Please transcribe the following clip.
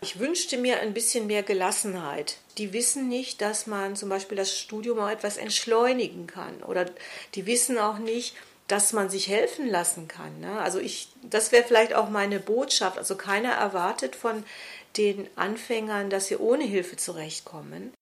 Ich wünschte mir ein bisschen mehr Gelassenheit. Die wissen nicht, dass man zum Beispiel das Studium auch etwas entschleunigen kann. Oder die wissen auch nicht, dass man sich helfen lassen kann. Ne? Also ich, das wäre vielleicht auch meine Botschaft. Also keiner erwartet von den Anfängern, dass sie ohne Hilfe zurechtkommen.